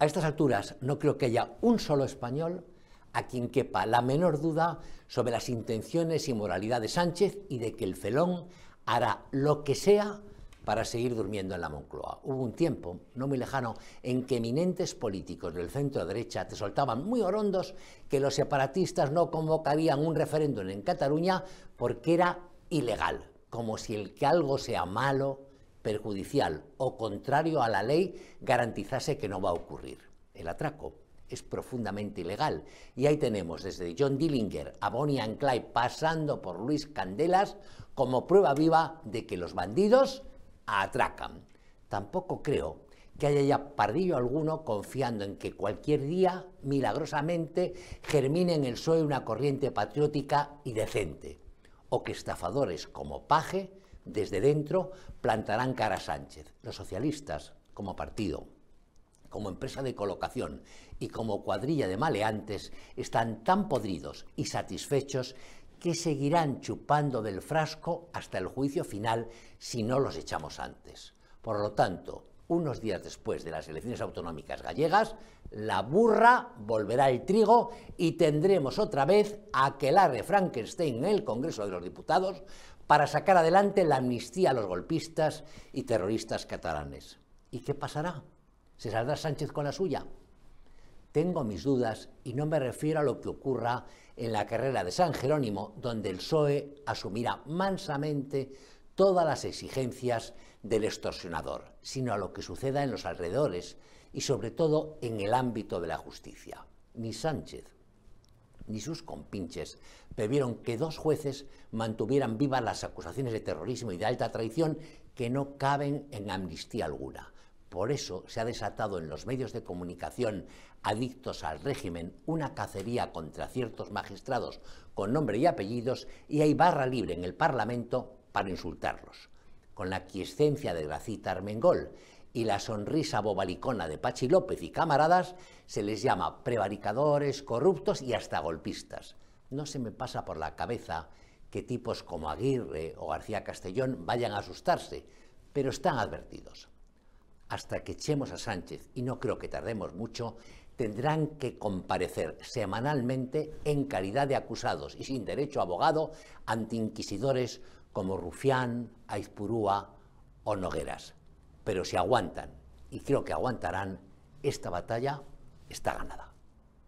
A estas alturas no creo que haya un solo español a quien quepa la menor duda sobre las intenciones y moralidad de Sánchez y de que el felón hará lo que sea para seguir durmiendo en la Moncloa. Hubo un tiempo, no muy lejano, en que eminentes políticos del centro derecha te soltaban muy orondos que los separatistas no convocarían un referéndum en Cataluña porque era ilegal, como si el que algo sea malo, perjudicial o contrario a la ley garantizase que no va a ocurrir. El atraco es profundamente ilegal. Y ahí tenemos desde John Dillinger a Bonnie and Clyde pasando por Luis Candelas como prueba viva de que los bandidos atracan. Tampoco creo que haya ya pardillo alguno confiando en que cualquier día, milagrosamente, germine en el PSOE una corriente patriótica y decente, o que estafadores como Paje, desde dentro, plantarán cara a Sánchez. Los socialistas, como partido, como empresa de colocación y como cuadrilla de maleantes, están tan podridos y satisfechos que seguirán chupando del frasco hasta el juicio final si no los echamos antes. Por lo tanto, unos días después de las elecciones autonómicas gallegas, la burra volverá al trigo y tendremos otra vez a aquelarre Frankenstein en el Congreso de los Diputados para sacar adelante la amnistía a los golpistas y terroristas catalanes. ¿Y qué pasará? ¿Se saldrá Sánchez con la suya? Tengo mis dudas y no me refiero a lo que ocurra en la carrera de San Jerónimo, donde el PSOE asumirá mansamente todas las exigencias del extorsionador, sino a lo que suceda en los alrededores y sobre todo en el ámbito de la justicia. Ni Sánchez ni sus compinches previeron que dos jueces mantuvieran vivas las acusaciones de terrorismo y de alta traición que no caben en amnistía alguna. Por eso se ha desatado en los medios de comunicación adictos al régimen una cacería contra ciertos magistrados con nombre y apellidos y hay barra libre en el Parlamento para insultarlos. Con la quiescencia de Gracita Armengol y la sonrisa bobalicona de Pachi López y camaradas, se les llama prevaricadores, corruptos y hasta golpistas. No se me pasa por la cabeza que tipos como Aguirre o García Castellón vayan a asustarse, pero están advertidos hasta que echemos a Sánchez, y no creo que tardemos mucho, tendrán que comparecer semanalmente en calidad de acusados y sin derecho a abogado ante inquisidores como Rufián, Aizpurúa o Nogueras. Pero si aguantan, y creo que aguantarán, esta batalla está ganada.